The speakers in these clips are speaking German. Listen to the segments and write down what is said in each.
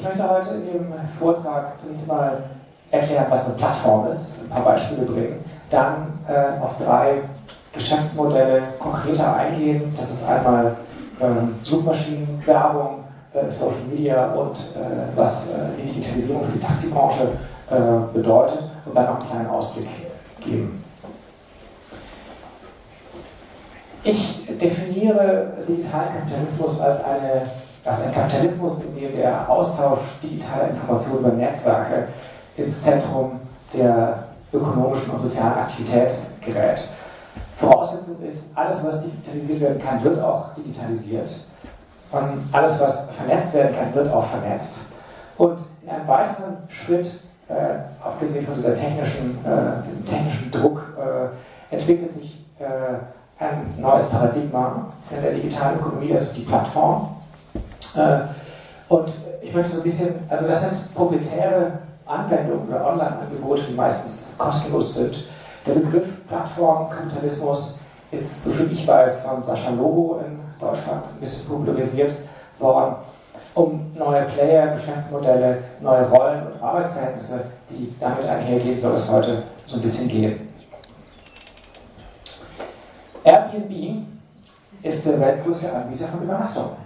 ich möchte heute in dem Vortrag zunächst mal erklären, was eine Plattform ist, ein paar Beispiele bringen, dann äh, auf drei Geschäftsmodelle konkreter eingehen. Das ist einmal ähm, Suchmaschinenwerbung, äh, Social Media und äh, was äh, die Digitalisierung für die Taxibranche äh, bedeutet und dann noch einen kleinen Ausblick geben. Ich definiere digitalen Kapitalismus als, eine, als einen Kapitalismus, in dem der Austausch digitaler Informationen über Netzwerke ins Zentrum der ökonomischen und sozialen Aktivität gerät. Voraussetzung ist, alles, was digitalisiert werden kann, wird auch digitalisiert. Und alles, was vernetzt werden kann, wird auch vernetzt. Und in einem weiteren Schritt, äh, abgesehen von dieser technischen, äh, diesem technischen Druck, äh, entwickelt sich äh, ein neues Paradigma in der digitalen Ökonomie, das ist die Plattform. Äh, und ich möchte so ein bisschen, also das sind proprietäre Anwendungen oder Online-Angebote, die meistens kostenlos sind. Der Begriff Plattformkapitalismus ist, soviel ich weiß, von Sascha Lobo in Deutschland ein bisschen popularisiert worden, um neue Player, Geschäftsmodelle, neue Rollen und Arbeitsverhältnisse, die damit einhergehen, soll es heute so ein bisschen gehen. Airbnb ist der weltgrößte Anbieter von Übernachtungen.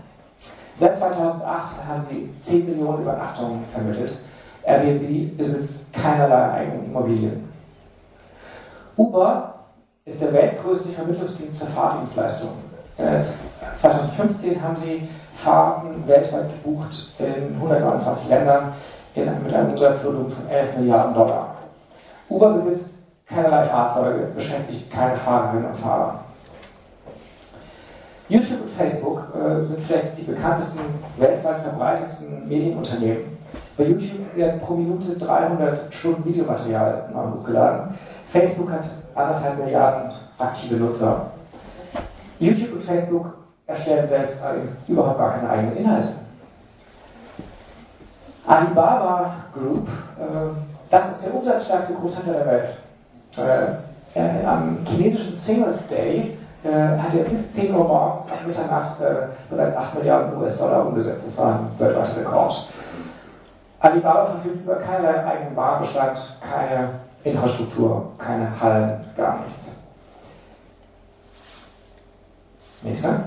Seit 2008 haben sie 10 Millionen Übernachtungen vermittelt. Airbnb besitzt keinerlei eigenen Immobilien. Uber ist der weltgrößte Vermittlungsdienst für Fahrdienstleistungen. 2015 haben sie Fahrten weltweit gebucht in 129 Ländern mit einem Umsatzvolumen von 11 Milliarden Dollar. Uber besitzt keinerlei Fahrzeuge, beschäftigt keine Fahrerinnen und Fahrer. YouTube und Facebook äh, sind vielleicht die bekanntesten, weltweit verbreitetsten Medienunternehmen. Bei YouTube werden pro Minute 300 Stunden Videomaterial hochgeladen. Facebook hat anderthalb Milliarden aktive Nutzer. YouTube und Facebook erstellen selbst allerdings überhaupt gar keine eigenen Inhalte. Alibaba Group, äh, das ist der umsatzstärkste Großhändler der Welt. Äh, äh, am chinesischen Singles Day hat er bis 10 Uhr morgens ab Mitternacht äh, bereits 8 Milliarden US-Dollar umgesetzt. Das war ein weltweiter Rekord. Alibaba verfügt über keinerlei eigenen Warenbestand, keine Infrastruktur, keine Hallen, gar nichts. Nächster.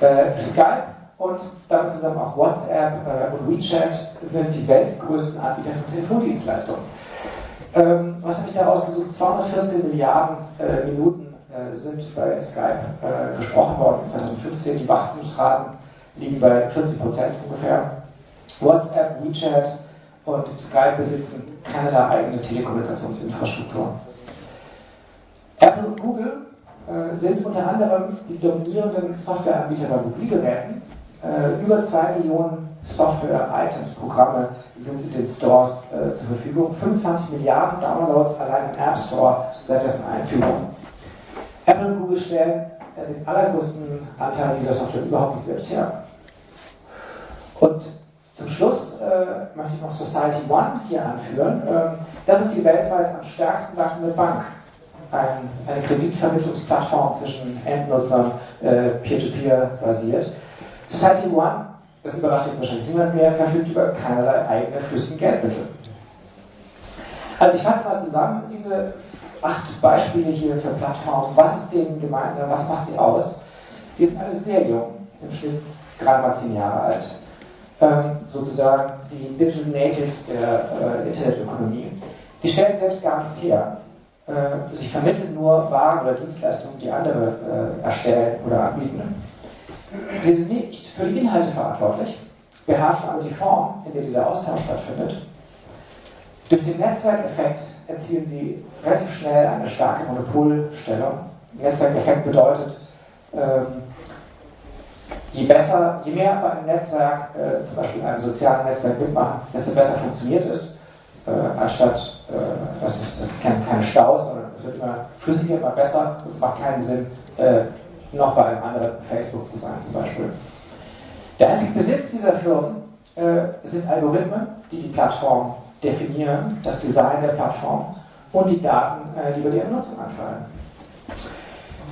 Äh, Skype und damit zusammen auch WhatsApp äh, und WeChat sind die weltgrößten Anbieter von Telefondienstleistungen. Ähm, was habe ich da rausgesucht? 214 Milliarden äh, Minuten äh, sind bei Skype äh, gesprochen worden in 2015. Die Wachstumsraten liegen bei 40 Prozent ungefähr. WhatsApp, WeChat und Skype besitzen keinerlei eigene Telekommunikationsinfrastruktur. Apple und Google äh, sind unter anderem die dominierenden Softwareanbieter bei Mobilgeräten. Äh, über 2 Millionen Software-Items, Programme sind in den Stores äh, zur Verfügung. 25 Milliarden Downloads allein im App Store seit dessen Einführung. Apple und Google stellen äh, den allergrößten Anteil dieser Software überhaupt nicht selbst her. Und zum Schluss äh, möchte ich noch Society One hier anführen. Ähm, das ist die weltweit am stärksten wachsende Bank. Ein, eine Kreditvermittlungsplattform zwischen Endnutzern, äh, peer-to-peer -peer basiert. Society One, das überrascht jetzt wahrscheinlich niemand mehr, verfügt über keinerlei eigene flüssigen Geldmittel. Also ich fasse mal zusammen diese acht Beispiele hier für Plattformen. Was ist denen gemeinsam? Was macht sie aus? Die sind alle sehr jung, im Schnitt gerade mal zehn Jahre alt ähm, sozusagen die Digital Natives der äh, Internetökonomie. Die stellen selbst gar nichts her. Äh, sie vermitteln nur Waren oder Dienstleistungen, die andere äh, erstellen oder anbieten. Sie sind nicht für die Inhalte verantwortlich, beherrschen aber die Form, in der dieser Austausch stattfindet. Durch den Netzwerkeffekt erzielen sie relativ schnell eine starke Monopolstellung. Netzwerkeffekt bedeutet, ähm, je besser, je mehr bei einem Netzwerk, äh, zum Beispiel einem sozialen Netzwerk mitmachen, desto besser funktioniert es, äh, anstatt, äh, dass es, es keine Staus, sondern es wird immer flüssiger, immer besser und es macht keinen Sinn, äh, noch bei einem anderen Facebook zu sein zum Beispiel. Der einzige Besitz dieser Firmen sind Algorithmen, die die Plattform definieren, das Design der Plattform und die Daten, äh, die über deren Nutzung anfallen.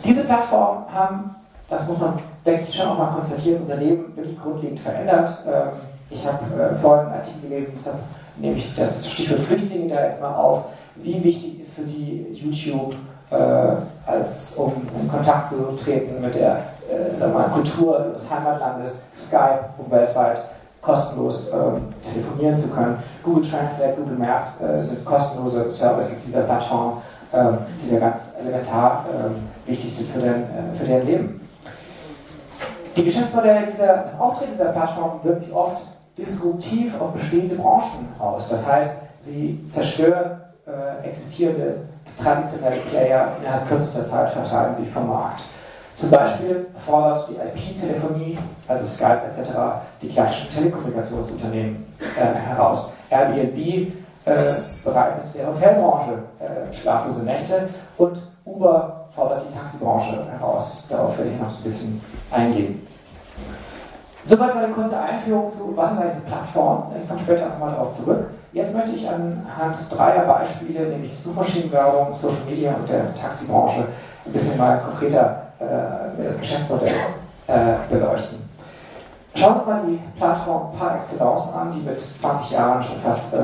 Diese Plattformen haben, das muss man denke ich, schon auch mal konstatiert, unser Leben wirklich grundlegend verändert. Ähm, Ich habe äh, vorhin einen Artikel gelesen, deshalb nehme ich das Stichwort Flüchtlinge da jetzt mal auf. Wie wichtig ist für die YouTube, äh, als, um in Kontakt zu treten mit der Kultur des Heimatlandes, Skype, um weltweit kostenlos ähm, telefonieren zu können. Google Translate, Google Maps äh, sind kostenlose Services dieser Plattform, ähm, die da ganz elementar ähm, wichtig sind für, den, äh, für deren Leben. Die Geschäftsmodelle dieser, das Auftreten dieser Plattform wirkt sich oft disruptiv auf bestehende Branchen aus. Das heißt, sie zerstören äh, existierende traditionelle Player innerhalb kürzester Zeit, vertreiben sie vom Markt. Zum Beispiel fordert die IP-Telefonie, also Skype etc., die klassischen Telekommunikationsunternehmen äh, heraus. Airbnb äh, bereitet der Hotelbranche äh, schlaflose Nächte und Uber fordert die Taxibranche heraus. Darauf werde ich noch ein bisschen eingehen. Soweit mal eine kurze Einführung zu, was ist eigentlich die Plattform. Ich komme später nochmal darauf zurück. Jetzt möchte ich anhand dreier Beispiele, nämlich Suchmaschinenwerbung, Social Media und der Taxibranche, ein bisschen mal konkreter äh, das Geschäftsmodell äh, beleuchten. Schauen wir uns mal die Plattform par excellence an, die mit 20 Jahren schon fast äh,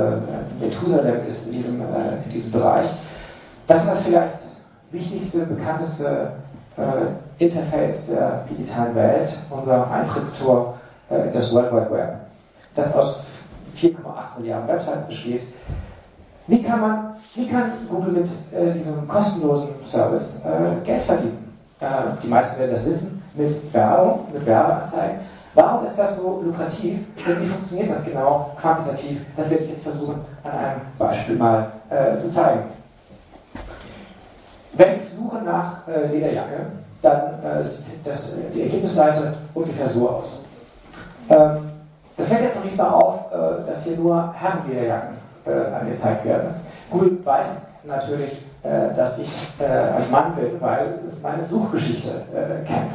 Methusalem ist in diesem, äh, in diesem Bereich. Das ist das vielleicht wichtigste, bekannteste äh, Interface der digitalen Welt, unser Eintrittstor äh, in das World Wide Web, das aus 4,8 Milliarden Websites besteht. Wie kann, man, wie kann Google mit äh, diesem kostenlosen Service äh, Geld verdienen? Äh, die meisten werden das wissen, mit Werbung, mit Werbeanzeigen. Warum ist das so lukrativ und wie funktioniert das genau quantitativ? Das werde ich jetzt versuchen, an einem Beispiel mal äh, zu zeigen. Wenn ich suche nach äh, Lederjacke, dann äh, sieht das, die Ergebnisseite ungefähr so aus. Ähm, da fällt jetzt zunächst mal auf, äh, dass hier nur Herrenlederjacken äh, angezeigt werden. Google weiß natürlich, äh, dass ich äh, ein Mann bin, weil es meine Suchgeschichte äh, kennt.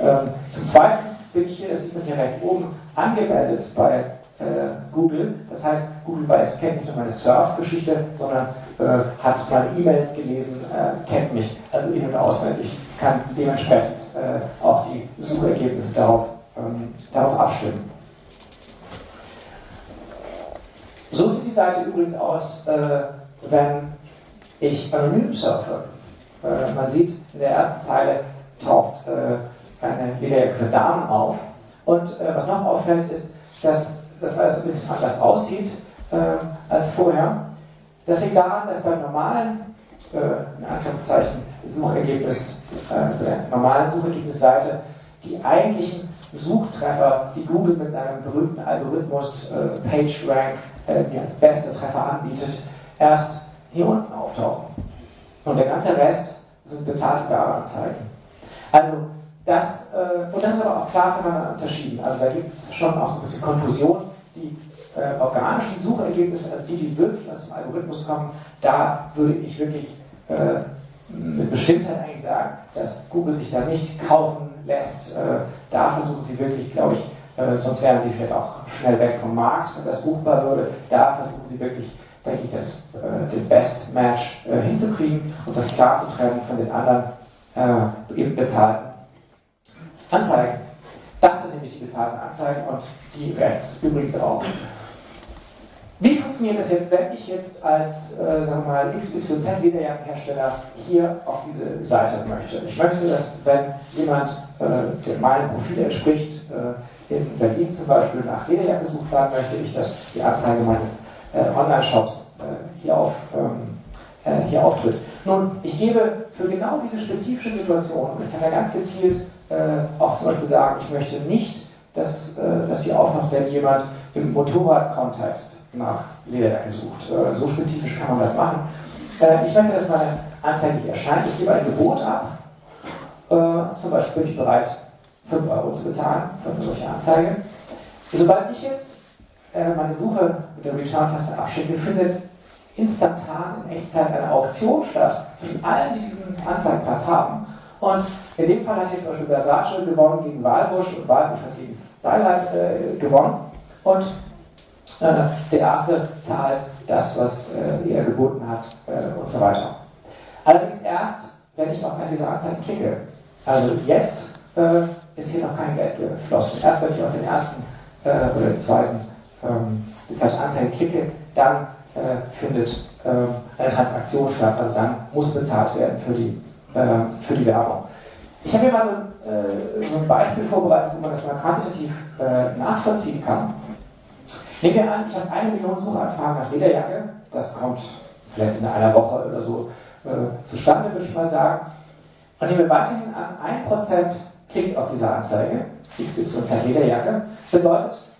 Ähm, zum Zweiten bin ich hier, das sieht man hier rechts oben, angemeldet bei Google. Das heißt, Google weiß, kennt nicht nur meine Surf-Geschichte, sondern hat meine E-Mails gelesen, kennt mich also in- und auswendig, kann dementsprechend auch die Suchergebnisse darauf, ähm, darauf abstimmen. So sieht die Seite übrigens aus, wenn ich anonym surfe. Äh, man sieht in der ersten Zeile taucht äh, eine Lederjacke für auf. Und äh, was noch auffällt, ist, dass das alles ein bisschen anders aussieht äh, als vorher. Das liegt daran, dass beim normalen, äh, in Anführungszeichen, Suchergebnis, äh, der normalen Suchergebnisseite die eigentlichen Suchtreffer, die Google mit seinem berühmten Algorithmus PageRank mir als beste Treffer anbietet, erst hier unten auftauchen. Und der ganze Rest sind bezahlte Werbeanzeigen. Also das, äh, und das ist aber auch klar voneinander unterschieden. Also da gibt es schon auch so ein bisschen Konfusion. Die äh, organischen Suchergebnisse, also die, die wirklich aus dem Algorithmus kommen, da würde ich wirklich äh, mit Bestimmtheit eigentlich sagen, dass Google sich da nicht kaufen lässt. Äh, da versuchen sie wirklich, glaube ich, äh, sonst wären sie vielleicht auch schnell weg vom Markt, wenn das buchbar würde. Da versuchen sie wirklich denke ich, das, äh, den Best Match äh, hinzukriegen und das klar zu trennen von den anderen äh, bezahlten Anzeigen. Das sind nämlich die bezahlten Anzeigen und die rechts übrigens auch. Wie funktioniert das jetzt, wenn ich jetzt als, äh, XYZ-Lederjackenhersteller hier auf diese Seite möchte? Ich möchte, dass, wenn jemand, äh, der meinem Profil entspricht, äh, in Berlin zum Beispiel nach Lederjacke gesucht werden möchte, ich, dass die Anzeige meines Online-Shops äh, hier, auf, ähm, äh, hier auftritt. Nun, ich gebe für genau diese spezifische Situation, und ich kann da ganz gezielt auch zum Beispiel sagen, ich möchte nicht, dass, dass hier aufmacht, wenn jemand im Motorradkontext nach Lederjacke sucht. so spezifisch kann man das machen. ich möchte, dass meine Anzeige hier erscheint. Ich gebe ein Gebot ab. zum Beispiel bin ich bereit, 5 Euro zu bezahlen für eine solche Anzeige. Sobald ich jetzt äh, meine Suche mit der Return-Taste abschicke, findet instantan in Echtzeit eine Auktion statt zwischen allen, die diesen Anzeigeplatz haben. Und in dem Fall hat jetzt zum Beispiel Versace gewonnen gegen Walbusch und Walbusch hat gegen Stylight äh, gewonnen. Und äh, der erste zahlt das, was äh, er geboten hat äh, und so weiter. Allerdings erst, wenn ich auf eine dieser Anzeigen klicke. Also jetzt äh, ist hier noch kein Geld geflossen. Erst wenn ich auf den ersten äh, oder den zweiten, ähm, die zweite Anzeige klicke, dann äh, findet ähm, eine Transaktion statt, also dann muss bezahlt werden für die, äh, für die Werbung. Ich habe hier mal so, äh, so, ein Beispiel vorbereitet, wo man das mal quantitativ äh, nachvollziehen kann. Nehmen wir an, ich habe eine Million Suchanfragen nach Lederjacke, das kommt vielleicht in einer Woche oder so äh, zustande, würde ich mal sagen. Und nehmen wir weiterhin an, 1% klickt auf diese Anzeige, XYZ Lederjacke, bedeutet, äh,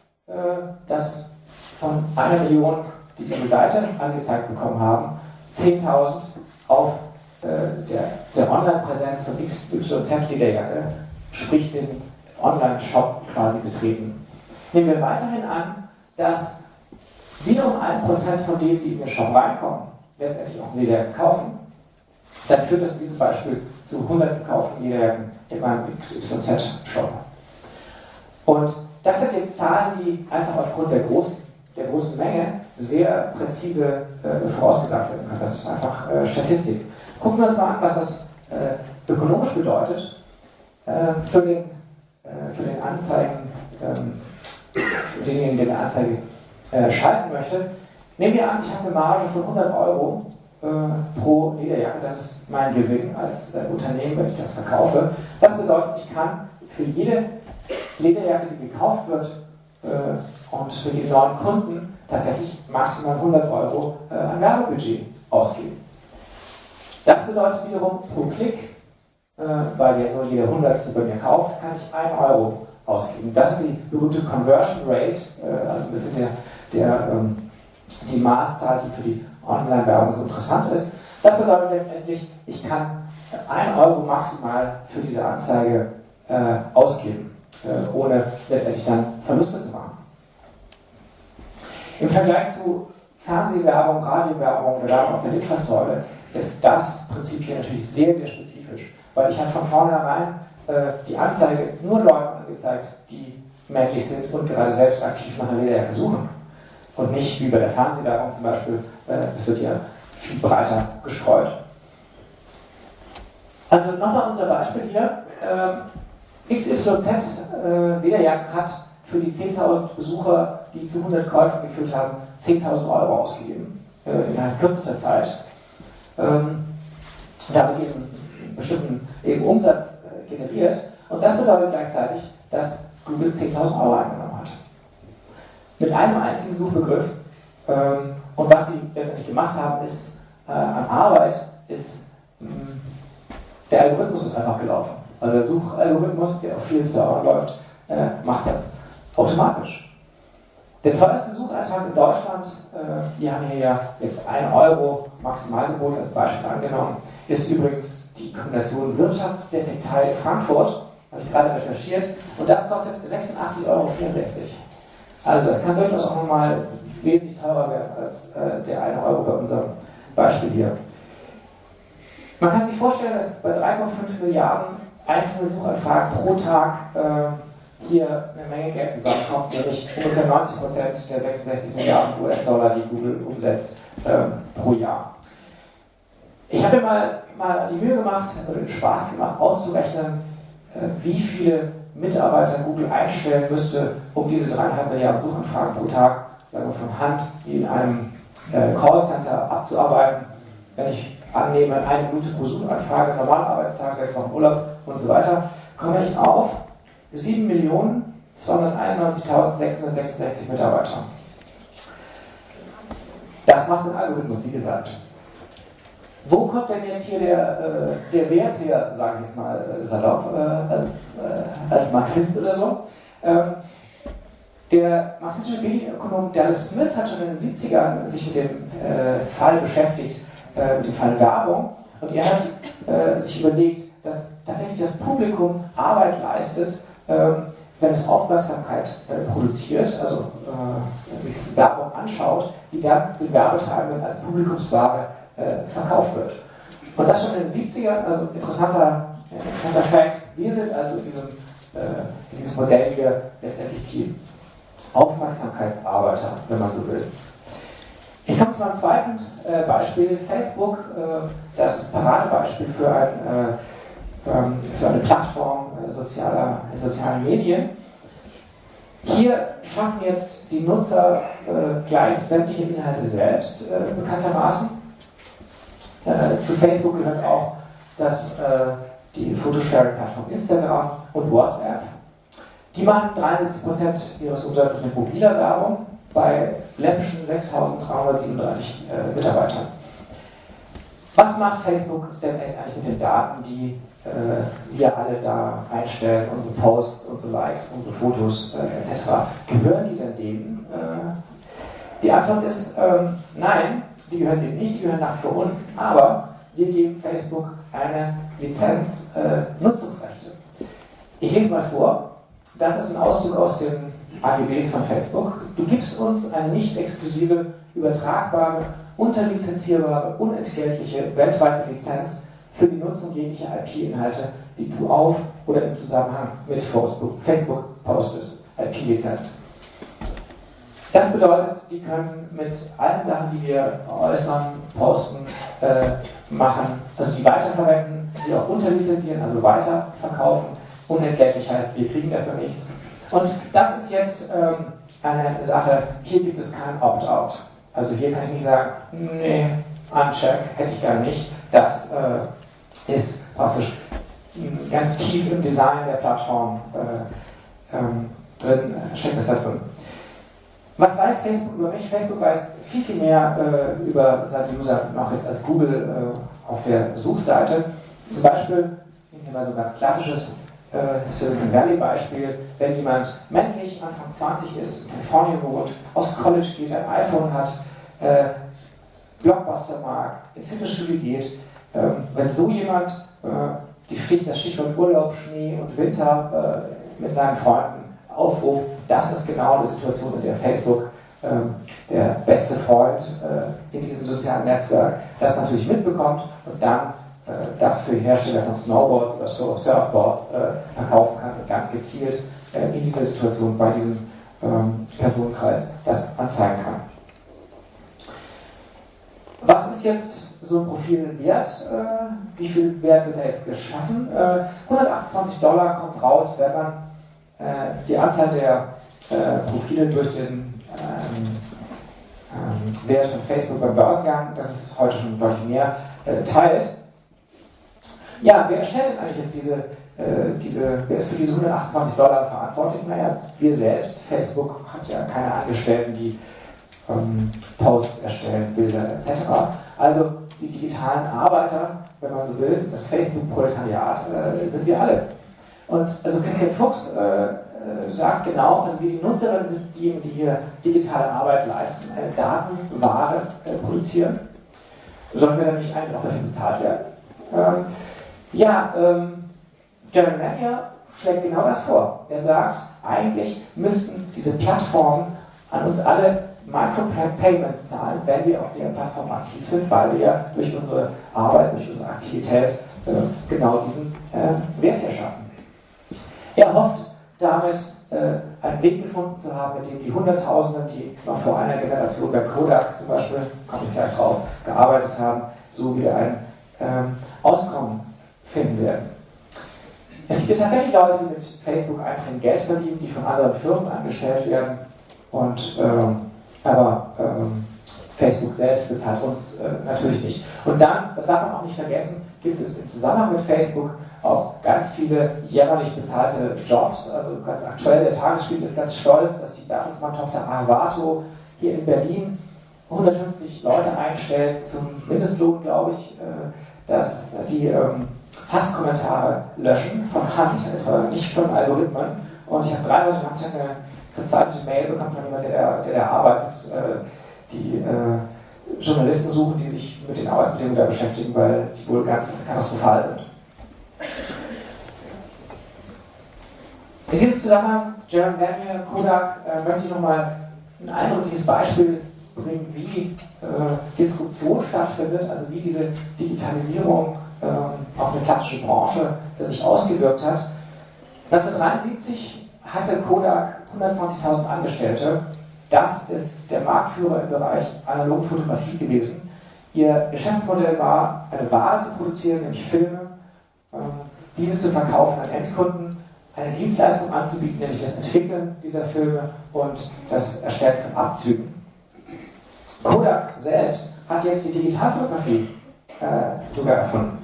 dass von einer Million, die ihre Seite angezeigt bekommen haben, 10.000 auf äh, der, der Online-Präsenz von XYZ Lederjacke, sprich den Online-Shop quasi betreten. Nehmen wir weiterhin an, dass wiederum 1% von denen, die in den Shop reinkommen, letztendlich auch Lederjacken kaufen, dann führt das in diesem Beispiel zu 100 gekauften Lederjacken in meinem XYZ-Shop. Und das sind jetzt Zahlen, die einfach aufgrund der großen, der großen Menge sehr präzise äh, vorausgesagt werden können. Das ist einfach äh, Statistik. Gucken wir uns mal an, was das äh, ökonomisch bedeutet äh, für, den, äh, für den Anzeigen, ähm, für denjenigen, der eine Anzeige äh, schalten möchte. Nehmen wir an, ich habe eine Marge von 100 Euro pro Lederjacke. Das ist mein Gewinn als Unternehmen, wenn ich das verkaufe. Das bedeutet, ich kann für jede Lederjacke, die gekauft wird und für die neuen Kunden tatsächlich maximal 100 Euro an Werbebudget ausgeben. Das bedeutet wiederum pro Klick, äh, weil ja nur jeder Hundertste bei mir kauft, kann ich 1 Euro ausgeben. Das ist die berühmte Conversion Rate, äh, also ein bisschen der, der, ähm, die Maßzahl, die für die Online-Werbung so interessant ist. Das bedeutet letztendlich, ich kann 1 Euro maximal für diese Anzeige äh, ausgeben, äh, ohne letztendlich dann Verluste zu machen. Im Vergleich zu Fernsehwerbung, Radiowerbung Werbung auf der Litfaßsäule ist das Prinzip hier natürlich sehr, sehr spezifisch, weil ich habe von vornherein äh, die Anzeige nur Leuten angezeigt, die männlich sind und gerade selbst aktiv nach einer Lederjacke suchen. Und nicht wie bei der Fernsehwerbung zum Beispiel, äh, das wird ja viel breiter gestreut. Also nochmal unser Beispiel hier. Äh, XYZ äh, Lederjacken hat für die 10.000 Besucher, die zu 100 Käufen geführt haben, 10.000 Euro ausgegeben äh, innerhalb kürzester Zeit ähm, damit diesen bestimmten eben Umsatz äh, generiert. Und das bedeutet gleichzeitig, dass Google 10.000 Euro eingenommen hat. Mit einem einzigen Suchbegriff. Ähm, und was sie letztendlich gemacht haben, ist äh, an Arbeit, ist mh, mm, der Algorithmus ist einfach gelaufen. Also der Suchalgorithmus, der auf vielen Servern läuft, äh, macht das automatisch. Der teuerste Sucheintrag in Deutschland, äh, wir haben hier ja jetzt 1 Euro Maximalgebot als Beispiel angenommen, ist übrigens die Kombination Wirtschaftsdetektei Frankfurt, habe ich gerade recherchiert, und das kostet 86,64 Euro. Also das kann durchaus auch nochmal wesentlich teurer werden als äh, der 1 Euro bei unserem Beispiel hier. Man kann sich vorstellen, dass bei 3,5 Milliarden einzelne Suchanfragen pro Tag äh, hier eine Menge Geld zusammenkommt, nämlich ungefähr 90 Prozent der 66 Milliarden US-Dollar, die Google umsetzt ähm, pro Jahr. Ich habe mir mal, mal die Mühe gemacht, oder Spaß gemacht, auszurechnen, äh, wie viele Mitarbeiter Google einstellen müsste, um diese 3,5 Milliarden Suchanfragen pro Tag sagen wir, von Hand in einem äh, Callcenter abzuarbeiten. Wenn ich annehme, eine Minute pro Suchanfrage, normaler Arbeitstag, sechs Wochen Urlaub und so weiter, komme ich auf 7.291.666 Mitarbeiter. Das macht ein Algorithmus, wie gesagt. Wo kommt denn jetzt hier der, äh, der Wert her, sage ich jetzt mal äh, salopp, äh, als, äh, als Marxist oder so? Ähm, der marxistische Medienökonom Dallas Smith hat schon in den 70ern sich mit dem äh, Fall beschäftigt, äh, dem Fall Werbung. Und er hat sich überlegt, dass tatsächlich das Publikum Arbeit leistet, ähm, wenn es Aufmerksamkeit äh, produziert, also äh, sich Werbung anschaut, die dann den Werbetreibenden als Publikumsware äh, verkauft wird. Und das schon in den 70ern, also interessanter, interessanter Fakt, wir sind also in diesem, in diesem Modell hier letztendlich die Aufmerksamkeitsarbeiter, wenn man so will. Ich komme zu einem zweiten Beispiel, Facebook, das Paradebeispiel für ein ähm, für eine Plattform äh, sozialer, in sozialen Medien. Hier schaffen jetzt die Nutzer äh, gleich sämtliche Inhalte selbst, äh, bekanntermaßen. Äh, zu Facebook gehört auch das, äh, die Photosharing-Plattform Instagram und WhatsApp. Die machen 73% ihres Umsatzes mit mobiler Werbung bei läppischen 6.337 äh, Mitarbeitern. Was macht Facebook denn jetzt eigentlich mit den Daten, die äh, wir alle da einstellen, unsere Posts, unsere Likes, unsere Fotos äh, etc.? Gehören die denn denen? Äh, die Antwort ist ähm, nein, die gehören denen nicht, die gehören nach für uns, aber wir geben Facebook eine Lizenz äh, Nutzungsrechte. Ich lese mal vor. Das ist ein Auszug aus den AGBs von Facebook. Du gibst uns eine nicht exklusive, übertragbare, unterlizenzierbare, unentgeltliche weltweite Lizenz für die Nutzung jeglicher IP-Inhalte, die du auf oder im Zusammenhang mit Facebook, postest. IP-Lizenz. Das bedeutet, die können mit allen Sachen, die wir äußern, posten, äh, machen, also die weiterverwenden, sie auch unterlizenzieren, also weiterverkaufen. Unentgeltlich heißt, wir kriegen dafür nichts. Und das ist jetzt ähm, eine Sache, hier gibt es kein Opt-out. Also hier kann ich nicht sagen, nee, Uncheck hätte ich gar nicht. Das äh, ist praktisch ganz tief im Design der Plattform äh, ähm, drin, steckt das da drin. Was weiß Facebook über mich? Facebook weiß viel, viel mehr äh, über seine User noch jetzt als Google äh, auf der Suchseite. Zum Beispiel, ich nehme mal so ein ganz klassisches äh, Silicon Valley Beispiel, wenn jemand männlich Anfang 20 ist, in Kalifornien wohnt, aus College geht, ein iPhone hat, äh, Blockbuster mag, ins Fitnessstudio geht, ähm, wenn so jemand äh, die Stich, das Stichwort Urlaub, Schnee und Winter äh, mit seinen Freunden aufruft, das ist genau die Situation, in der Facebook, ähm, der beste Freund äh, in diesem sozialen Netzwerk, das natürlich mitbekommt und dann äh, das für die Hersteller von Snowboards oder Surfboards äh, verkaufen kann und ganz gezielt äh, in dieser Situation bei diesem ähm, Personenkreis das anzeigen kann. Was ist jetzt so ein Profil wert? Äh, wie viel Wert wird da jetzt geschaffen? Äh, 128 Dollar kommt raus, wenn man äh, die Anzahl der äh, Profile durch den ähm, ähm, Wert von Facebook beim Börsengang, das ist heute schon deutlich mehr, äh, teilt. Ja, wer erstellt denn eigentlich jetzt diese, äh, diese, wer ist für diese 128 Dollar verantwortlich? Naja, wir selbst. Facebook hat ja keine Angestellten, die ähm, Posts erstellen, Bilder etc. Also die digitalen Arbeiter, wenn man so will, das Facebook-Proletariat, äh, sind wir alle. Und also Christian Fuchs äh, äh, sagt genau, also wir die Nutzerinnen sind diejenigen, die hier digitale Arbeit leisten, eine Datenware äh, produzieren. Sollen wir dann nicht eigentlich auch dafür bezahlt werden? Ähm, ja, ähm, Jeremy Mania schlägt genau das vor. Er sagt, eigentlich müssten diese Plattformen an uns alle Micropayments zahlen, wenn wir auf der Plattform aktiv sind, weil wir ja durch unsere Arbeit, durch unsere Aktivität äh, genau diesen äh, Wert erschaffen. Er hofft damit äh, einen Weg gefunden zu haben, mit dem die Hunderttausenden, die noch vor einer Generation bei Kodak zum Beispiel, komme ich gleich drauf, gearbeitet haben, so wieder ein ähm, Auskommen finden werden. Es gibt tatsächlich Leute, die mit Facebook-Einträgen Geld verdienen, die von anderen Firmen angestellt werden. Und, ähm, aber ähm, Facebook selbst bezahlt uns äh, natürlich nicht. Und dann, das darf man auch nicht vergessen, gibt es im Zusammenhang mit Facebook auch ganz viele jährlich bezahlte Jobs. Also ganz aktuell, der Tagesspiegel ist ganz stolz, dass die Bertelsmann-Tochter Avato hier in Berlin 150 Leute einstellt zum Mindestlohn, glaube ich, äh, dass die ähm, Hasskommentare löschen, von Hand etwa, nicht von Algorithmen. Und ich habe gerade heute Nachmittag eine verzeichnete Mail bekommen von jemandem, der, der, der arbeitet, äh, die äh, Journalisten suchen, die sich mit den Arbeitsbedingungen da beschäftigen, weil die wohl ganz katastrophal sind. In diesem Zusammenhang, Jeremy Daniel, Kodak, äh, möchte ich nochmal ein eindrückliches Beispiel bringen, wie äh, Disruption stattfindet, also wie diese Digitalisierung auf eine klassische Branche sich ausgewirkt hat. 1973 hatte Kodak 120.000 Angestellte. Das ist der Marktführer im Bereich analoge Fotografie gewesen. Ihr Geschäftsmodell war, eine Ware zu produzieren, nämlich Filme, ähm, diese zu verkaufen an Endkunden eine Dienstleistung anzubieten, nämlich das Entwickeln dieser Filme und das Erstellen von Abzügen. Kodak selbst hat jetzt die Digitalfotografie äh, sogar erfunden.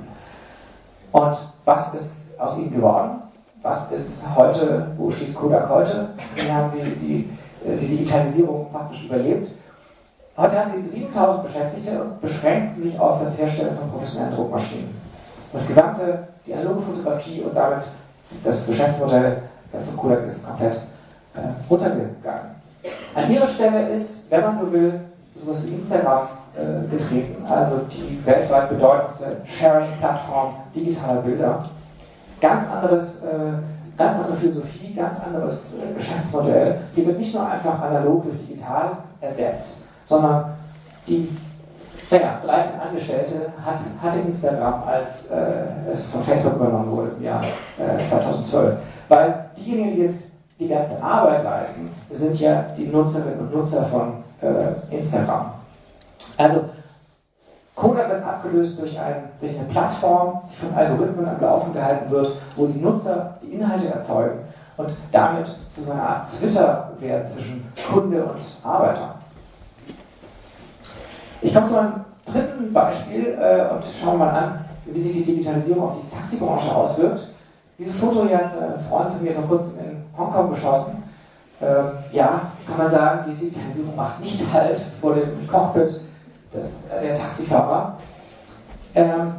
Und was ist aus ihm geworden? Was ist heute, wo steht Kodak heute? Wie haben sie die, äh, die Digitalisierung praktisch überlebt? Heute haben sie 7000 Beschäftigte und beschränken sich auf das Herstellen von professionellen Druckmaschinen. Das gesamte, die analoge Fotografie und damit das Geschäftsmodell von Kodak ist komplett äh, runtergegangen. An ihrer Stelle ist, wenn man so will, sowas wie Instagram äh, getreten, also die weltweit bedeutendste Sharing-Plattform digitaler Bilder. Ganz anderes, äh, ganz andere Philosophie, ganz anderes äh, Geschäftsmodell. Die wird nicht nur einfach analog durch digital ersetzt, sondern die naja, 13 Angestellte hat, hatte Instagram, als äh, es von Facebook übernommen wurde im Jahr äh, 2012. Weil diejenigen, die jetzt die ganze Arbeit leisten, sind ja die Nutzerinnen und Nutzer von äh, Instagram. Also Coda wird abgelöst durch, ein, durch eine Plattform, die von Algorithmen am Laufen gehalten wird, wo die Nutzer die Inhalte erzeugen und damit zu so einer Art Twitter werden zwischen Kunde und Arbeiter. Ich komme zu einem dritten Beispiel äh, und schauen mal an, wie sich die Digitalisierung auf die Taxibranche auswirkt. Dieses Foto hier hat ein Freund von mir vor kurzem in Hongkong geschossen. Ähm, ja, kann man sagen, die Digitalisierung macht nicht halt vor dem Cockpit des, äh, der Taxifahrer. Ähm,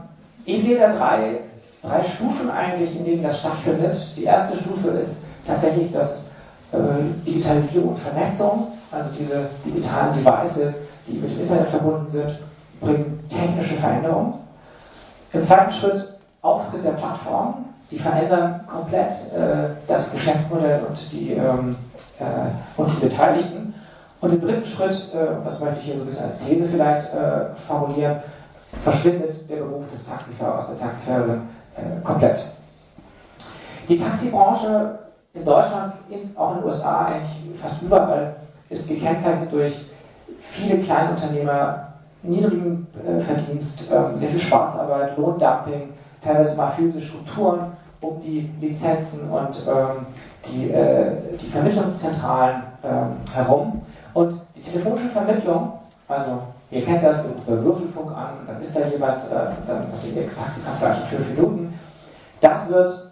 ich sehe da drei, drei Stufen eigentlich, in denen das stattfindet. Die erste Stufe ist tatsächlich das äh, Digitalisierung und Vernetzung, also diese digitalen Devices, die mit dem Internet verbunden sind, bringen technische Veränderungen. Im zweiten Schritt Auftritt der Plattform, die verändern komplett äh, das Geschäftsmodell und die, ähm, äh, und die Beteiligten. Und im dritten Schritt, äh, das möchte ich hier so ein bisschen als These vielleicht äh, formulieren, verschwindet der Beruf des Taxifahrers, der Taxifahrerin äh, komplett. Die Taxibranche in Deutschland, auch in den USA, eigentlich fast überall, ist gekennzeichnet durch viele Kleinunternehmer, niedrigen Verdienst, ähm, sehr viel Schwarzarbeit, Lohndumping, teilweise mafiöse Strukturen um die Lizenzen und ähm, die, äh, die Vermittlungszentralen ähm, herum. Und die telefonische Vermittlung, also ihr kennt das, ihr ruft Würfelfunk an, dann ist da jemand, äh, dann das ist ihr Taxi kommt gleich in fünf Minuten. Das wird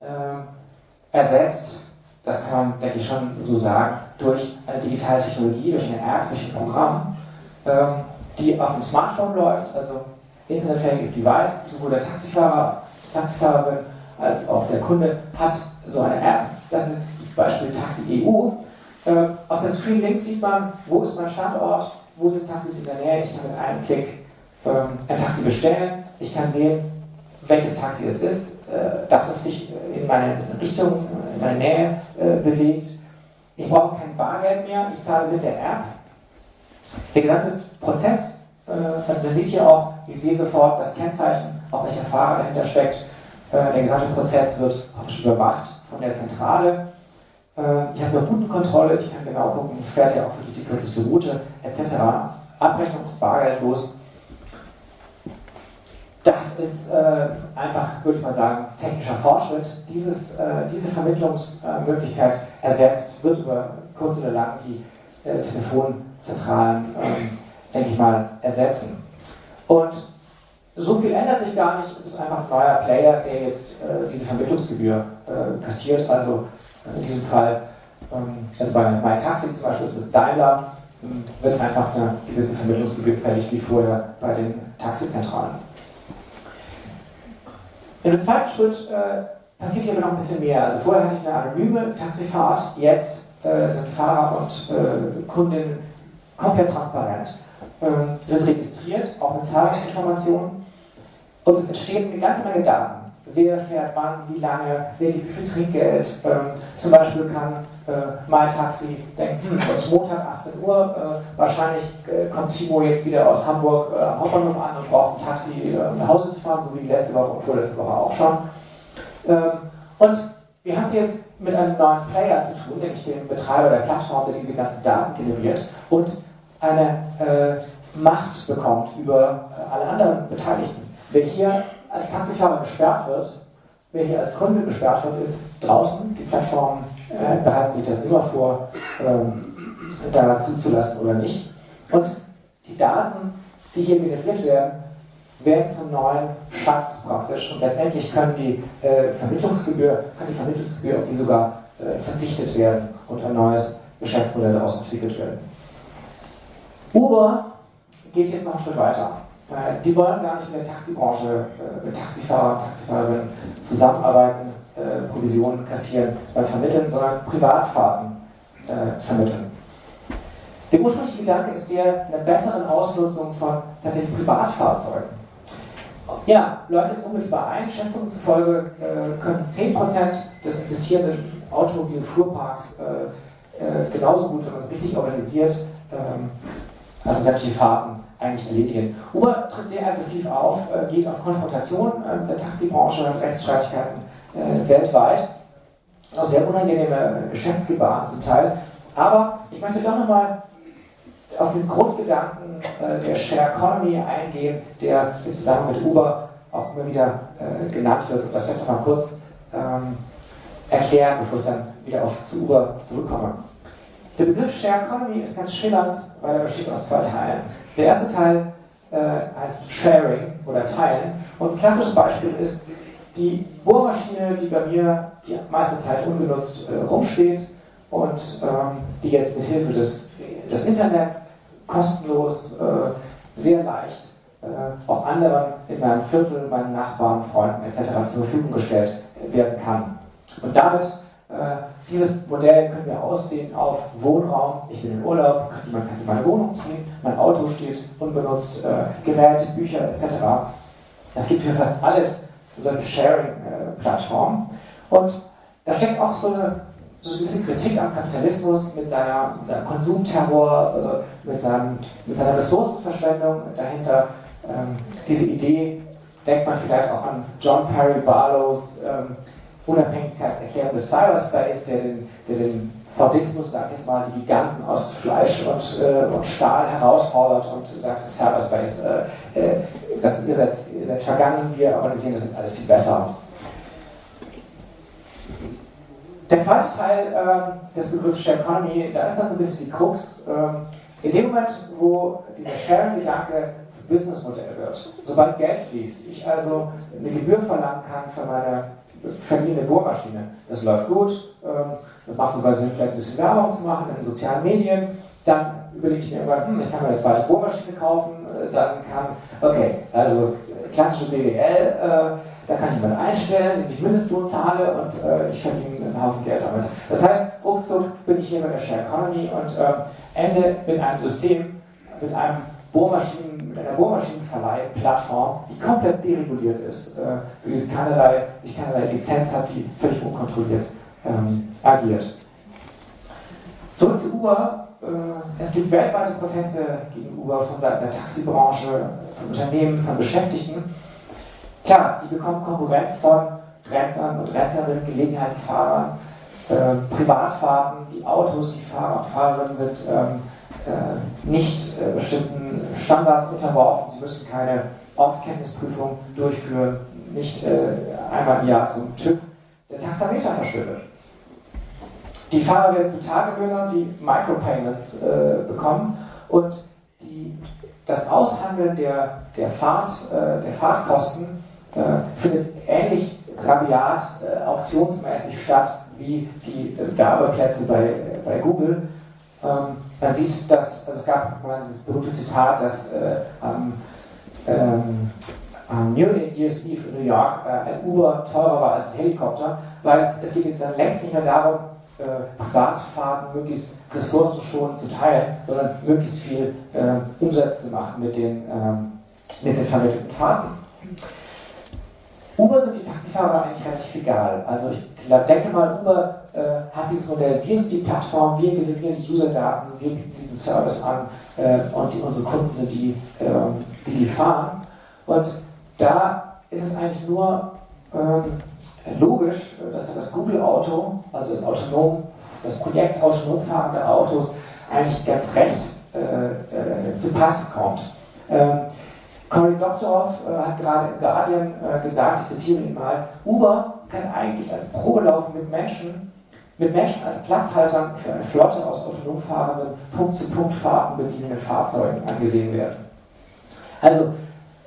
äh, ersetzt, das kann man, denke ich, schon so sagen, durch eine digitale Technologie, durch eine App, durch ein Programm. Ähm, die auf dem Smartphone läuft, also internetfähiges Device, sowohl der Taxifahrer, Taxifahrerin als auch der Kunde hat so eine App. Das ist zum Beispiel Taxi EU. Äh, auf dem Screen links sieht man, wo ist mein Standort, wo sind Taxis in der Nähe. Ich kann mit einem Klick ähm, ein Taxi bestellen. Ich kann sehen, welches Taxi es ist, äh, dass es sich in meine Richtung, in meine Nähe äh, bewegt. Ich brauche kein Bargeld mehr, ich zahle mit der App. Der gesamte Prozess, äh, also man sieht hier auch, ich sehe sofort das Kennzeichen, auch welcher Fahrer dahinter steckt. Äh, der gesamte Prozess wird praktisch überwacht von der Zentrale. Äh, ich habe eine Routenkontrolle, ich kann genau gucken, fährt ja auch wirklich die kürzeste Route, etc. Abrechnung ist bargeldlos. Das ist äh, einfach, würde ich mal sagen, technischer Fortschritt. Dieses, äh, diese Vermittlungsmöglichkeit ersetzt, wird über kurz oder lang die äh, Telefonzentralen, ähm, denke ich mal, ersetzen. Und so viel ändert sich gar nicht, es ist einfach ein neuer Player, der jetzt äh, diese Vermittlungsgebühr äh, kassiert. Also in diesem Fall, ähm, also bei MyTaxi zum Beispiel ist es Daimler, ähm, wird einfach eine gewisse Vermittlungsgebühr fällig wie vorher bei den Taxizentralen. Dem zweiten Schritt äh, passiert hier aber noch ein bisschen mehr. Also vorher hatte ich eine anonyme Taxifahrt, jetzt äh, sind Fahrer und äh, Kundinnen komplett transparent, ähm, sind registriert, auch mit Zahlungsinformationen. Und es entsteht eine ganze Menge Daten. Wer fährt wann, wie lange, wer gibt wie viel Trinkgeld. Ähm, zum Beispiel kann äh, mein Taxi denken, hm, es ist Montag 18 Uhr, äh, wahrscheinlich äh, kommt Timo jetzt wieder aus Hamburg äh, am Hauptbahnhof an und braucht ein Taxi, äh, um nach Hause zu fahren, so wie letzte Woche und vorletzte Woche auch schon. Ähm, und wir haben jetzt mit einem neuen Player zu tun, nämlich dem Betreiber der Plattform, der diese ganzen Daten generiert und eine äh, Macht bekommt über alle anderen Beteiligten. Wenn hier als Taxifahrer gesperrt wird, wer hier als Kunde gesperrt wird, ist draußen. Die Plattformen äh, behalten sich das immer vor, ähm, da zuzulassen oder nicht. Und die Daten, die hier generiert werden, werden zum neuen Schatz praktisch. Und letztendlich können die, äh, Vermittlungsgebühr, kann die Vermittlungsgebühr, auf die sogar äh, verzichtet werden und ein neues Geschäftsmodell daraus entwickelt werden. Uber geht jetzt noch einen Schritt weiter. Äh, die wollen gar nicht mit der Taxibranche, äh, mit Taxifahrer, Taxifahrerinnen zusammenarbeiten, äh, Provisionen kassieren beim Vermitteln, sondern Privatfahrten vermitteln. Der ursprüngliche Gedanke ist der einer besseren Ausnutzung von tatsächlich Privatfahrzeugen. Ja, jetzt unmittelbar ein. Schätzungen zufolge äh, können 10% des existierenden Automobilfuhrparks äh, äh, genauso gut, wenn man es richtig organisiert, ähm, also sämtliche Fahrten eigentlich erledigen. Uber tritt sehr aggressiv auf, äh, geht auf Konfrontation äh, der Taxibranche und Rechtsstreitigkeiten äh, weltweit. Auch sehr unangenehme Geschäftsgebaren zum Teil. Aber ich möchte doch nochmal auf diesen Grundgedanken der Share Economy eingehen, der im Zusammenhang mit Uber auch immer wieder genannt wird. Und das werde ich nochmal kurz ähm, erklären, bevor ich dann wieder auf zu Uber zurückkomme. Der Begriff Share Economy ist ganz schillernd, weil er besteht aus zwei Teilen. Der erste Teil äh, heißt Sharing oder Teilen. Und ein klassisches Beispiel ist die Bohrmaschine, die bei mir die meiste Zeit ungenutzt äh, rumsteht und ähm, die jetzt mit Hilfe des, des Internets kostenlos, äh, sehr leicht äh, auch anderen in meinem Viertel, meinen Nachbarn, Freunden etc. zur Verfügung gestellt werden kann. Und damit äh, dieses Modell können wir ausdehnen auf Wohnraum. Ich bin in Urlaub, man kann in meine Wohnung ziehen, mein Auto steht unbenutzt, äh, Gerät, Bücher etc. Es gibt für fast alles solche Sharing-Plattformen. Und da steckt auch so eine, so eine gewisse Kritik am Kapitalismus mit, seiner, mit seinem Konsumterror, äh, mit, seinem, mit seiner Ressourcenverschwendung dahinter. Ähm, diese Idee denkt man vielleicht auch an John Perry Barlows ähm, Unabhängigkeitserklärung des Cyberspace, der den, der den Fordismus, sag jetzt mal, die Giganten aus Fleisch und, äh, und Stahl herausfordert und sagt, Cyberspace, äh, äh, das, ihr, seid, ihr seid vergangen, wir organisieren das jetzt alles viel besser. Der zweite Teil äh, des Begriffs Share Economy, da ist dann so ein bisschen die Krux. Äh, in dem Moment, wo dieser Sharing-Gedanke zum Businessmodell wird, sobald Geld fließt, ich also eine Gebühr verlangen kann für meine verliehen eine Bohrmaschine. Das läuft gut, ähm, macht sogar Sinn, vielleicht ein bisschen Werbung zu machen in sozialen Medien. Dann überlege ich mir immer, hm, ich kann mir eine zweite Bohrmaschine kaufen, äh, dann kann, okay, also klassische BWL, äh, da kann ich jemanden einstellen, den ich Mindestlohn zahle und äh, ich verdiene einen Haufen Geld damit. Das heißt, ruckzuck bin ich hier bei der Share Economy und äh, ende mit einem System, mit einem Bohrmaschinen, mit einer Bohrmaschinenverleih-Plattform, die komplett dereguliert ist, äh, die keinerlei, ich keinerlei Lizenz hat, die völlig unkontrolliert ähm, agiert. Zurück zu Uber. Äh, es gibt weltweite Proteste gegen Uber von Seiten der Taxibranche, von Unternehmen, von Beschäftigten. Klar, die bekommen Konkurrenz von Rentnern und Rentnerinnen, Gelegenheitsfahrern, äh, Privatfahrten, die Autos, die Fahrer und Fahrerinnen sind ähm, äh, nicht äh, bestimmten Standards unterworfen. Sie müssen keine Ortskenntnisprüfung durchführen, nicht äh, einmal im Jahr zum TÜV. Der Taxameter verschwindet. Die Fahrer werden zu Tagelöhnern, die Micropayments äh, bekommen und die, das Aushandeln der, der, Fahrt, äh, der Fahrtkosten äh, findet ähnlich rabiat auktionsmäßig statt wie die Werbeplätze bei, bei Google. Ähm, man sieht, dass, also es gab dieses berühmte Zitat, dass äh, am, ähm, am New Year's Eve in New York äh, ein Uber teurer war als ein Helikopter, weil es geht jetzt dann längst nicht mehr darum, äh, Privatfahrten möglichst ressourcenschonend zu teilen, sondern möglichst viel äh, Umsatz zu machen mit den, ähm, mit den vermittelten Fahrten. Uber sind die Taxifahrer eigentlich relativ egal. Also ich denke mal, Uber äh, hat dieses Modell, wir sind die Plattform, wir generieren die User-Daten, wir bieten diesen Service an äh, und die, unsere Kunden sind die, äh, die die fahren. Und da ist es eigentlich nur ähm, logisch, dass das Google-Auto, also das autonom, das Projekt autonom fahrende Autos, eigentlich ganz recht äh, äh, zu Pass kommt. Cory Doctorow äh, hat gerade im Guardian äh, gesagt, ich zitiere ihn mal, Uber kann eigentlich als Probelaufen mit Menschen, mit Menschen als Platzhaltern für eine Flotte aus autonom fahrenden Punkt-zu-Punkt-Fahrten bedienenden Fahrzeugen angesehen werden. Also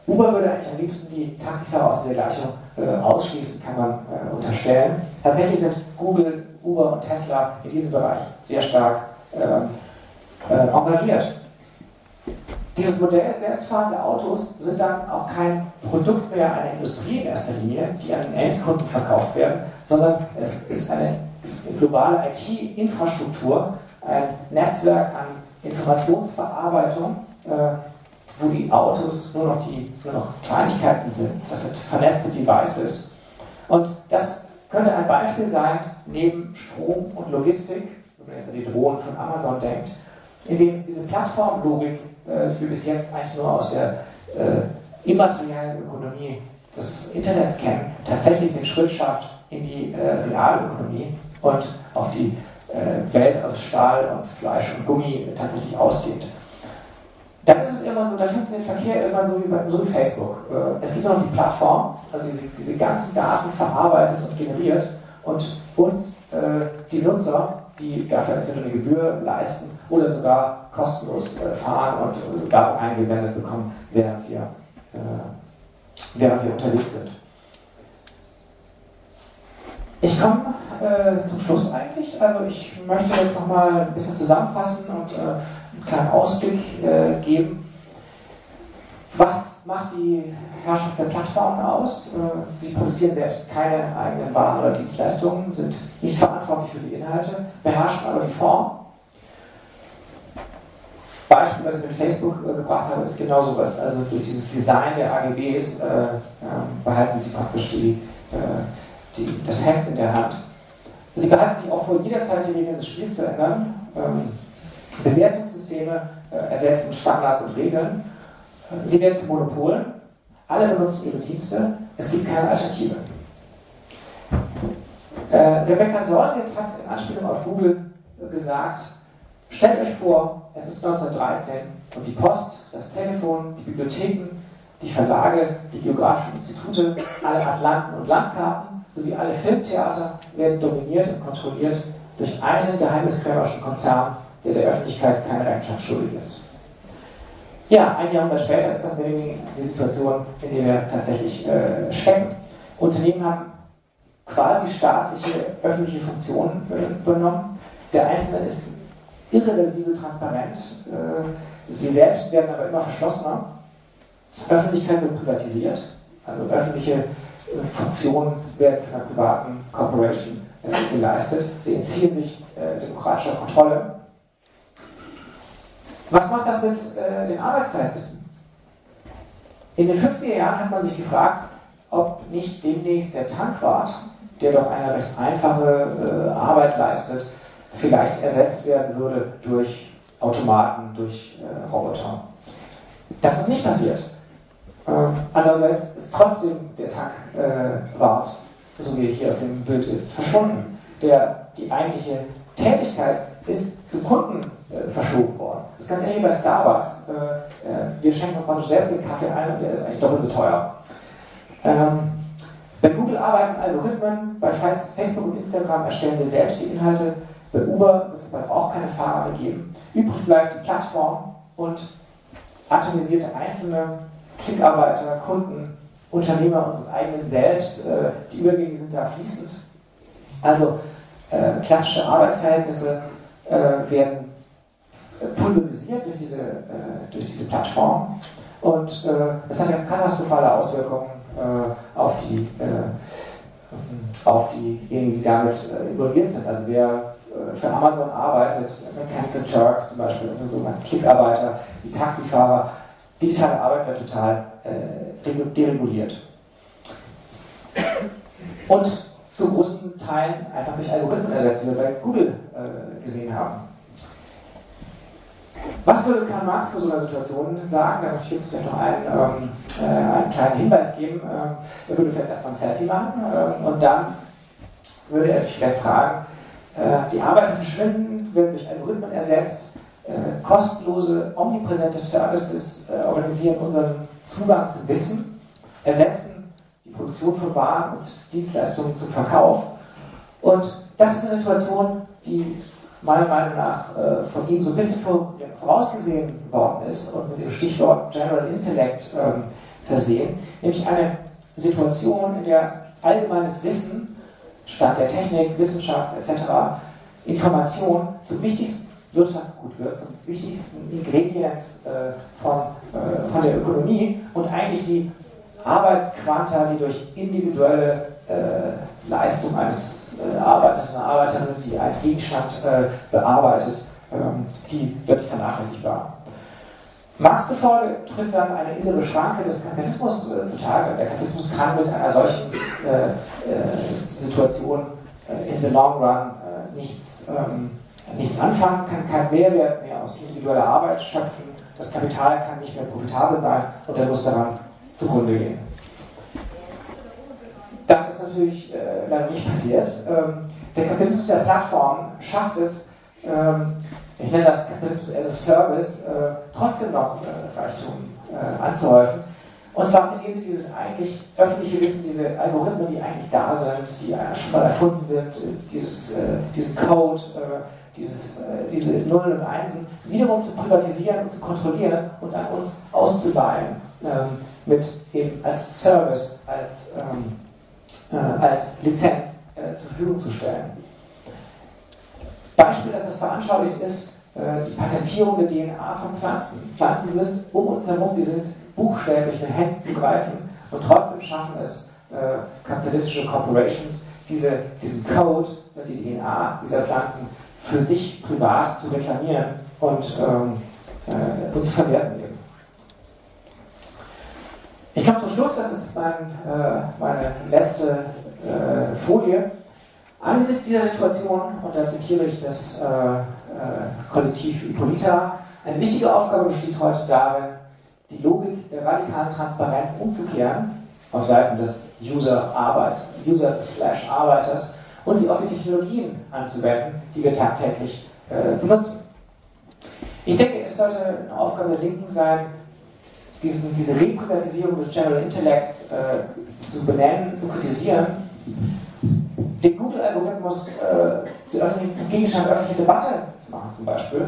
Uber würde eigentlich am liebsten die Taxifahrer aus dieser Gleichung äh, ausschließen, kann man äh, unterstellen. Tatsächlich sind Google, Uber und Tesla in diesem Bereich sehr stark ähm, äh, engagiert. Dieses Modell selbstfahrende Autos sind dann auch kein Produkt mehr einer Industrie in erster Linie, die an den Endkunden verkauft werden, sondern es ist eine globale IT-Infrastruktur, ein Netzwerk an Informationsverarbeitung, äh, wo die Autos nur noch, die, nur noch Kleinigkeiten sind. Das sind vernetzte Devices. Und das könnte ein Beispiel sein, neben Strom und Logistik, wenn man jetzt an die Drohnen von Amazon denkt, in dem diese Plattformlogik, äh, wir bis jetzt eigentlich nur aus der äh, immateriellen Ökonomie des Internets kennen, tatsächlich den Schritt schafft in die äh, Realökonomie und auf die äh, Welt aus Stahl und Fleisch und Gummi tatsächlich ausgeht. Dann ist es irgendwann so, dann funktioniert Verkehr irgendwann so wie, bei, so wie Facebook. Äh, es gibt noch die Plattform, also diese, diese ganzen Daten verarbeitet und generiert und uns, äh, die Nutzer, die dafür entweder eine Gebühr leisten oder sogar kostenlos äh, fahren und Werbung eingeblendet bekommen, während wir, äh, während wir unterwegs sind. Ich komme äh, zum Schluss eigentlich. Also ich möchte jetzt nochmal ein bisschen zusammenfassen und äh, einen kleinen Ausblick äh, geben. Was macht die Herrschaft der Plattformen aus? Äh, sie produzieren selbst keine eigenen Waren oder Dienstleistungen, sind nicht verantwortlich für die Inhalte, beherrschen aber die Form. Beispiel, was ich mit Facebook äh, gebracht habe, ist genau sowas. Also durch dieses Design der AGBs äh, behalten sie praktisch die, die, das Heft in der Hand. Sie behalten sich auch vor, jederzeit die Regeln des Spiels zu ändern. Ähm, Bewertungssysteme äh, ersetzen Standards und Regeln. Äh, sie werden zum Monopol. Alle benutzen ihre Dienste. Es gibt keine Alternative. Äh, Rebecca Solnit hat in Anspielung auf Google gesagt, stellt euch vor, es ist 1913 und die Post, das Telefon, die Bibliotheken, die Verlage, die geografischen Institute, alle Atlanten und Landkarten sowie alle Filmtheater werden dominiert und kontrolliert durch einen geheimniskrämerischen Konzern, der der Öffentlichkeit keine Rechenschaft schuldig ist. Ja, ein Jahrhundert später ist das die Situation, in der wir tatsächlich äh, stecken. Unternehmen haben quasi staatliche, öffentliche Funktionen äh, übernommen. Der Einzelne ist irreversibel transparent. Äh, sie selbst werden aber immer verschlossener. Öffentlichkeit wird privatisiert. Also öffentliche Funktionen werden von einer privaten Corporation äh, geleistet. Sie entziehen sich äh, demokratischer Kontrolle. Was macht das mit äh, den Arbeitsverhältnissen? In den 50er Jahren hat man sich gefragt, ob nicht demnächst der Tankwart, der doch eine recht einfache äh, Arbeit leistet, vielleicht ersetzt werden würde durch Automaten, durch äh, Roboter. Das ist nicht passiert. Ähm, andererseits ist trotzdem der Tagwart, äh, so wie er hier auf dem Bild ist, verschwunden. Der, die eigentliche Tätigkeit ist zum Kunden äh, verschoben worden. Das ist ganz ähnlich wie bei Starbucks. Äh, äh, wir schenken uns praktisch selbst den Kaffee ein und der ist eigentlich doppelt so teuer. Ähm, bei Google arbeiten Algorithmen, bei Facebook und Instagram erstellen wir selbst die Inhalte, bei Uber wird es bald auch keine Fahrer geben. Übrig bleibt die Plattform und atomisierte Einzelne Klickarbeiter, Kunden, Unternehmer unseres eigenen Selbst. Äh, die Übergänge sind da fließend. Also äh, klassische Arbeitsverhältnisse äh, werden pulverisiert durch diese, durch diese Plattform. Und das hat ja katastrophale Auswirkungen auf die auf diejenigen, die damit involviert sind. Also wer für Amazon arbeitet, Mechanical Turk zum Beispiel, das sind sogenannte Klickarbeiter, die Taxifahrer, digitale Arbeit wird total äh, dereguliert. Und zu großen Teilen einfach durch Algorithmen ersetzt, wie wir bei Google äh, gesehen haben. Was würde Karl Marx zu so einer Situation sagen? Da möchte ich jetzt vielleicht noch einen, ähm, äh, einen kleinen Hinweis geben. Ähm, er würde vielleicht erstmal ein Selfie machen ähm, und dann würde er sich vielleicht fragen, äh, die Arbeiter verschwinden, werden durch Algorithmen ersetzt, äh, kostenlose, omnipräsente Services äh, organisieren unseren Zugang zu Wissen, ersetzen die die Produktion von Waren und Dienstleistungen zum Verkauf. Und das ist eine Situation, die meiner Meinung nach äh, von ihm so ein bisschen vorausgesehen worden ist und mit dem Stichwort General Intellect ähm, versehen, nämlich eine Situation, in der allgemeines Wissen, Stand der Technik, Wissenschaft etc., Information zum wichtigsten Wirtschaftsgut wird, zum wichtigsten Ingredients äh, von, äh, von der Ökonomie und eigentlich die Arbeitsquanta, die durch individuelle äh, Leistung eines äh, Arbeiters, einer Arbeiterin, die einen Gegenstand äh, bearbeitet, ähm, die wird vernachlässigbar. Marx zufolge tritt dann eine innere Schranke des Kapitalismus äh, zutage. Der Kapitalismus kann mit einer solchen Situation in the long run nichts ähm, nichts anfangen, kann keinen Mehrwert mehr aus individueller Arbeit schöpfen, das Kapital kann nicht mehr profitabel sein und er muss daran zugrunde gehen. Das ist natürlich äh, leider nicht passiert. Ähm, der Kapitalismus der Plattform schafft es, ähm, ich nenne das Kapitalismus as a Service, äh, trotzdem noch äh, Reichtum äh, anzuhäufen. Und zwar indem sie dieses eigentlich öffentliche Wissen, diese Algorithmen, die eigentlich da sind, die schon mal erfunden sind, dieses, äh, diesen Code, äh, dieses, äh, diese Nullen und Einsen wiederum zu privatisieren und zu kontrollieren und an uns auszuleihen, ähm, mit eben als Service, als, ähm, äh, als Lizenz äh, zur Verfügung zu stellen. Beispiel, dass das veranschaulicht ist, äh, die Patentierung der DNA von Pflanzen. Pflanzen sind um uns herum, die sind buchstäblich mit Händen zu greifen und trotzdem schaffen es äh, kapitalistische Corporations, diese, diesen Code, die DNA dieser Pflanzen für sich privat zu reklamieren und ähm, äh, uns verwerten eben. Ich komme zum Schluss, das ist mein, äh, meine letzte äh, Folie. Angesichts dieser Situation, und da zitiere ich das äh, äh, Kollektiv Hippolyta, eine wichtige Aufgabe besteht heute darin, die Logik der radikalen Transparenz umzukehren auf Seiten des User-Arbeiters User Arbeiters und sie auf die Technologien anzuwenden, die wir tagtäglich äh, benutzen. Ich denke, es sollte eine Aufgabe der Linken sein, diesen, diese Reprivatisierung des General Intellects äh, zu benennen, zu kritisieren, den Google-Algorithmus äh, zu zum Gegenstand öffentlicher Debatte zu machen, zum Beispiel.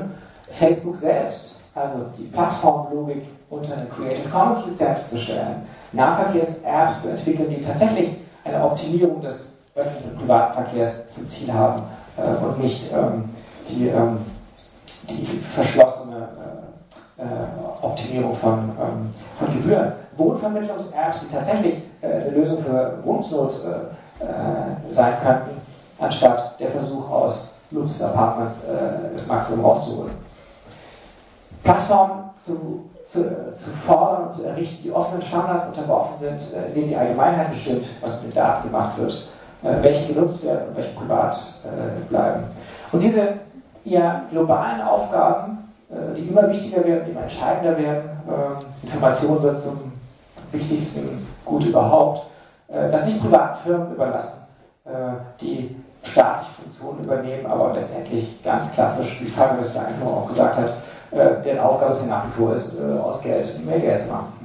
Facebook selbst, also die Plattformlogik unter eine Creative Commons Lizenz zu stellen, Nahverkehrs-Apps zu entwickeln, die tatsächlich eine Optimierung des öffentlichen und privaten Verkehrs zum Ziel haben äh, und nicht ähm, die, ähm, die verschlossene äh, äh, Optimierung von, ähm, von Gebühren. Wohnvermittlungs-Apps, die tatsächlich äh, eine Lösung für Wohnungsnot äh, äh, sein könnten, anstatt der Versuch aus Luxus-Apartments das Maximum rauszuholen. Plattformen zu zu, zu, fordern und zu errichten, die offenen Standards unterworfen sind, in denen die Allgemeinheit bestimmt, was mit Daten gemacht wird äh, welche genutzt werden und welche privat äh, bleiben. Und diese ja, globalen Aufgaben, äh, die immer wichtiger werden, die immer entscheidender werden, Information wird zum wichtigsten Gut überhaupt, das nicht privaten Firmen überlassen, die staatliche Funktionen übernehmen, aber letztendlich ganz klassisch, wie Fabius da einfach auch gesagt hat, deren Aufgabe es ja nach wie vor ist, aus Geld mehr Geld zu machen.